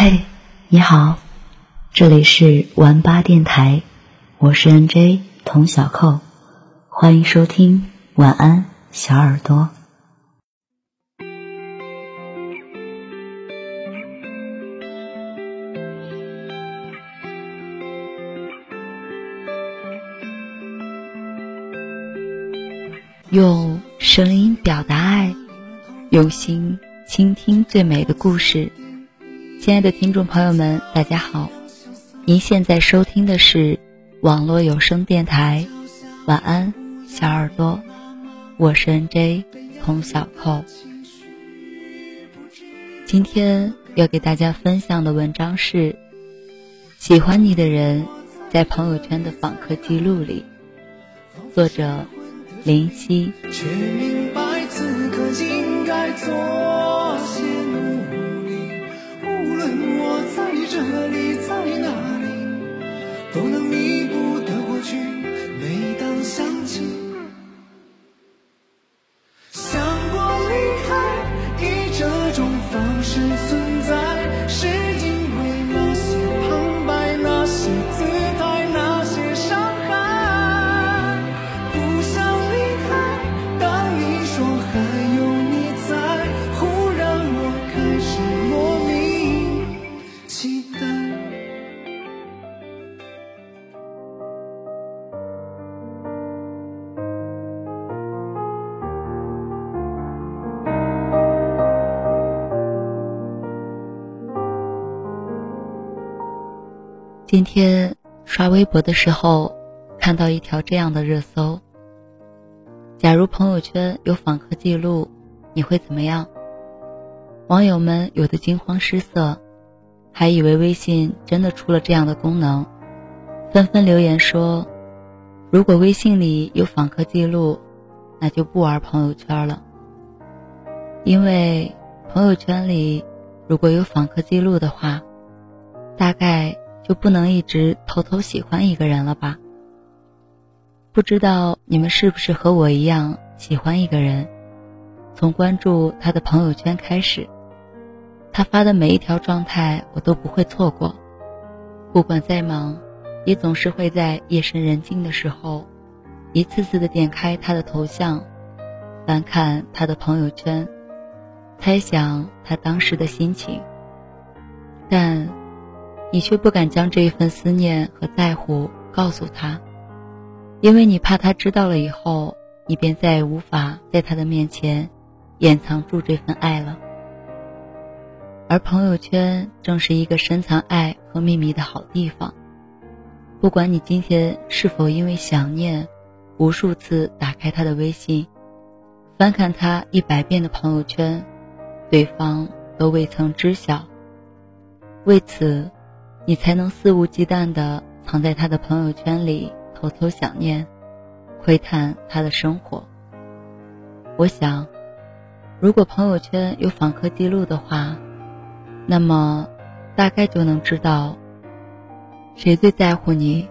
嘿，你好，这里是玩吧电台，我是 NJ 童小扣，欢迎收听晚安小耳朵。用声音表达爱，用心倾听最美的故事。亲爱的听众朋友们，大家好！您现在收听的是网络有声电台《晚安小耳朵》，我是 NJ 童小扣。今天要给大家分享的文章是《喜欢你的人在朋友圈的访客记录里》，作者。林夕。却明白此刻应该做这里，在哪里，都能弥补的过去。每当想起，想过离开，以这种方式存今天刷微博的时候，看到一条这样的热搜：假如朋友圈有访客记录，你会怎么样？网友们有的惊慌失色，还以为微信真的出了这样的功能，纷纷留言说：“如果微信里有访客记录，那就不玩朋友圈了，因为朋友圈里如果有访客记录的话，大概……”就不能一直偷偷喜欢一个人了吧？不知道你们是不是和我一样喜欢一个人，从关注他的朋友圈开始，他发的每一条状态我都不会错过，不管再忙，也总是会在夜深人静的时候，一次次的点开他的头像，翻看他的朋友圈，猜想他当时的心情，但。你却不敢将这一份思念和在乎告诉他，因为你怕他知道了以后，你便再也无法在他的面前掩藏住这份爱了。而朋友圈正是一个深藏爱和秘密的好地方。不管你今天是否因为想念，无数次打开他的微信，翻看他一百遍的朋友圈，对方都未曾知晓。为此。你才能肆无忌惮地藏在他的朋友圈里，偷偷想念，窥探他的生活。我想，如果朋友圈有访客记录的话，那么大概就能知道谁最在乎你，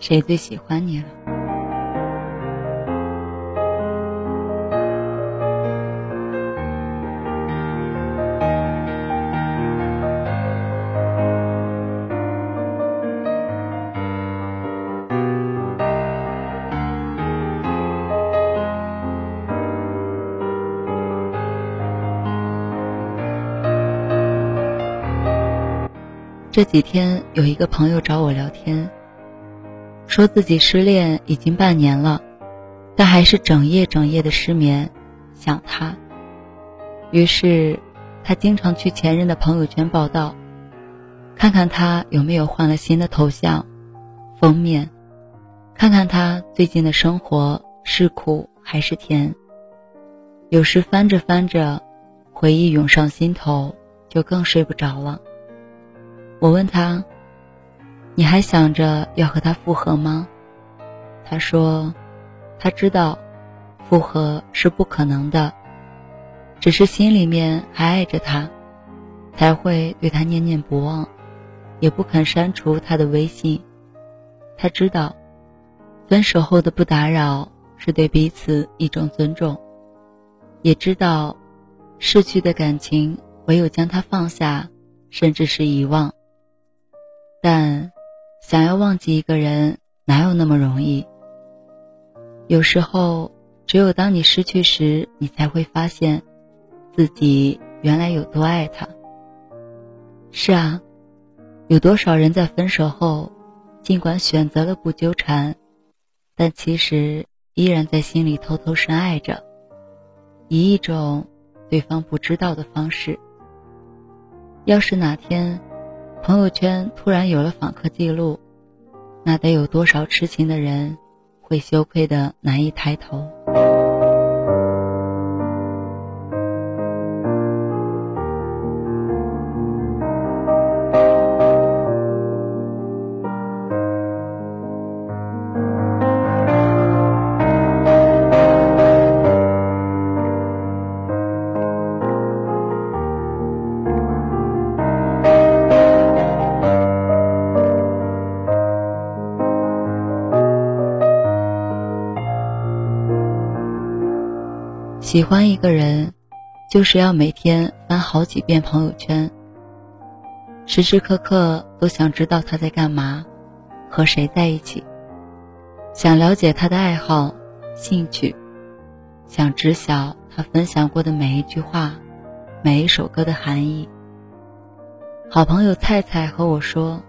谁最喜欢你了。这几天有一个朋友找我聊天，说自己失恋已经半年了，但还是整夜整夜的失眠，想他。于是，他经常去前任的朋友圈报道，看看他有没有换了新的头像、封面，看看他最近的生活是苦还是甜。有时翻着翻着，回忆涌上心头，就更睡不着了。我问他：“你还想着要和他复合吗？”他说：“他知道，复合是不可能的，只是心里面还爱着他，才会对他念念不忘，也不肯删除他的微信。他知道，分手后的不打扰是对彼此一种尊重，也知道，逝去的感情唯有将它放下。”甚至是遗忘。但想要忘记一个人，哪有那么容易？有时候，只有当你失去时，你才会发现，自己原来有多爱他。是啊，有多少人在分手后，尽管选择了不纠缠，但其实依然在心里偷偷深爱着，以一种对方不知道的方式。要是哪天，朋友圈突然有了访客记录，那得有多少痴情的人会羞愧的难以抬头？喜欢一个人，就是要每天翻好几遍朋友圈，时时刻刻都想知道他在干嘛，和谁在一起，想了解他的爱好、兴趣，想知晓他分享过的每一句话、每一首歌的含义。好朋友菜菜和我说，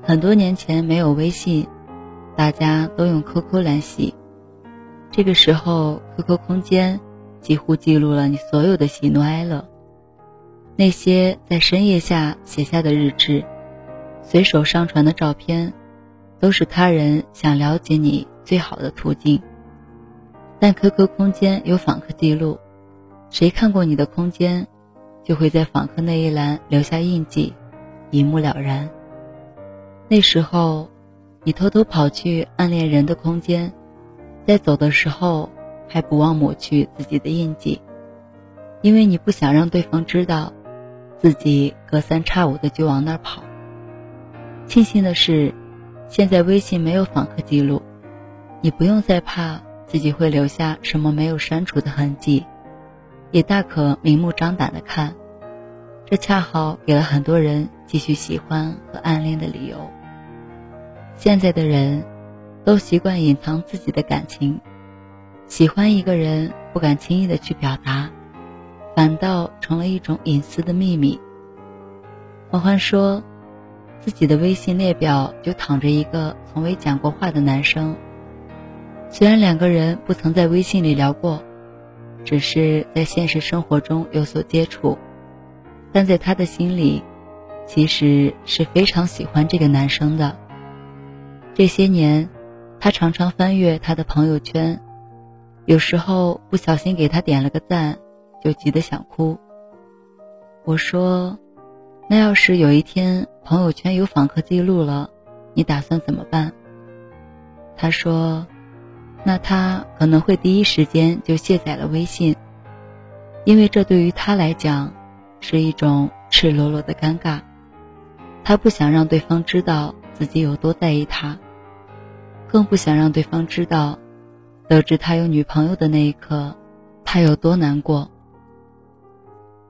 很多年前没有微信，大家都用 QQ 联系。这个时候，QQ 空间几乎记录了你所有的喜怒哀乐。那些在深夜下写下的日志，随手上传的照片，都是他人想了解你最好的途径。但 QQ 空间有访客记录，谁看过你的空间，就会在访客那一栏留下印记，一目了然。那时候，你偷偷跑去暗恋人的空间。在走的时候，还不忘抹去自己的印记，因为你不想让对方知道，自己隔三差五的就往那儿跑。庆幸的是，现在微信没有访客记录，你不用再怕自己会留下什么没有删除的痕迹，也大可明目张胆的看。这恰好给了很多人继续喜欢和暗恋的理由。现在的人。都习惯隐藏自己的感情，喜欢一个人不敢轻易的去表达，反倒成了一种隐私的秘密。欢欢说，自己的微信列表就躺着一个从未讲过话的男生。虽然两个人不曾在微信里聊过，只是在现实生活中有所接触，但在他的心里，其实是非常喜欢这个男生的。这些年。他常常翻阅他的朋友圈，有时候不小心给他点了个赞，就急得想哭。我说：“那要是有一天朋友圈有访客记录了，你打算怎么办？”他说：“那他可能会第一时间就卸载了微信，因为这对于他来讲是一种赤裸裸的尴尬，他不想让对方知道自己有多在意他。”更不想让对方知道，得知他有女朋友的那一刻，他有多难过。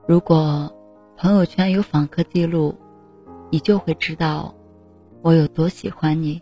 如果朋友圈有访客记录，你就会知道我有多喜欢你。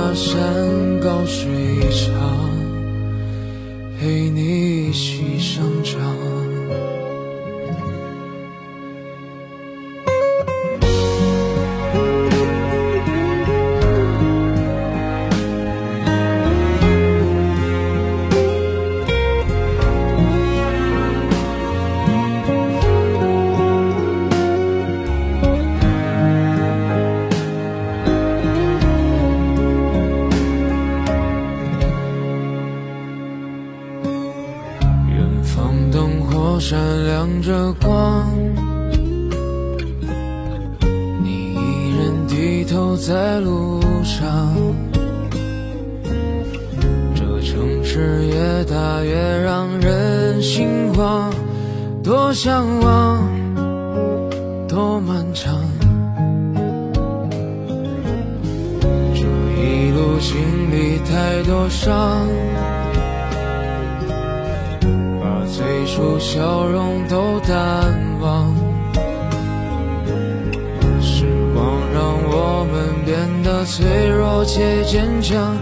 在路上。这城市越大越让人心慌，多向往，多漫长。这一路经历太多伤。把最初笑容都淡脆弱且坚强，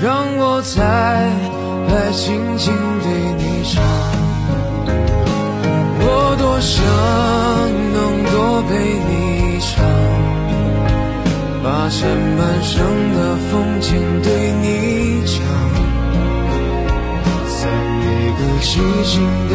让我再来轻轻对你唱。我多想能多陪你一场，把前半生的风景对你讲。在每个寂静的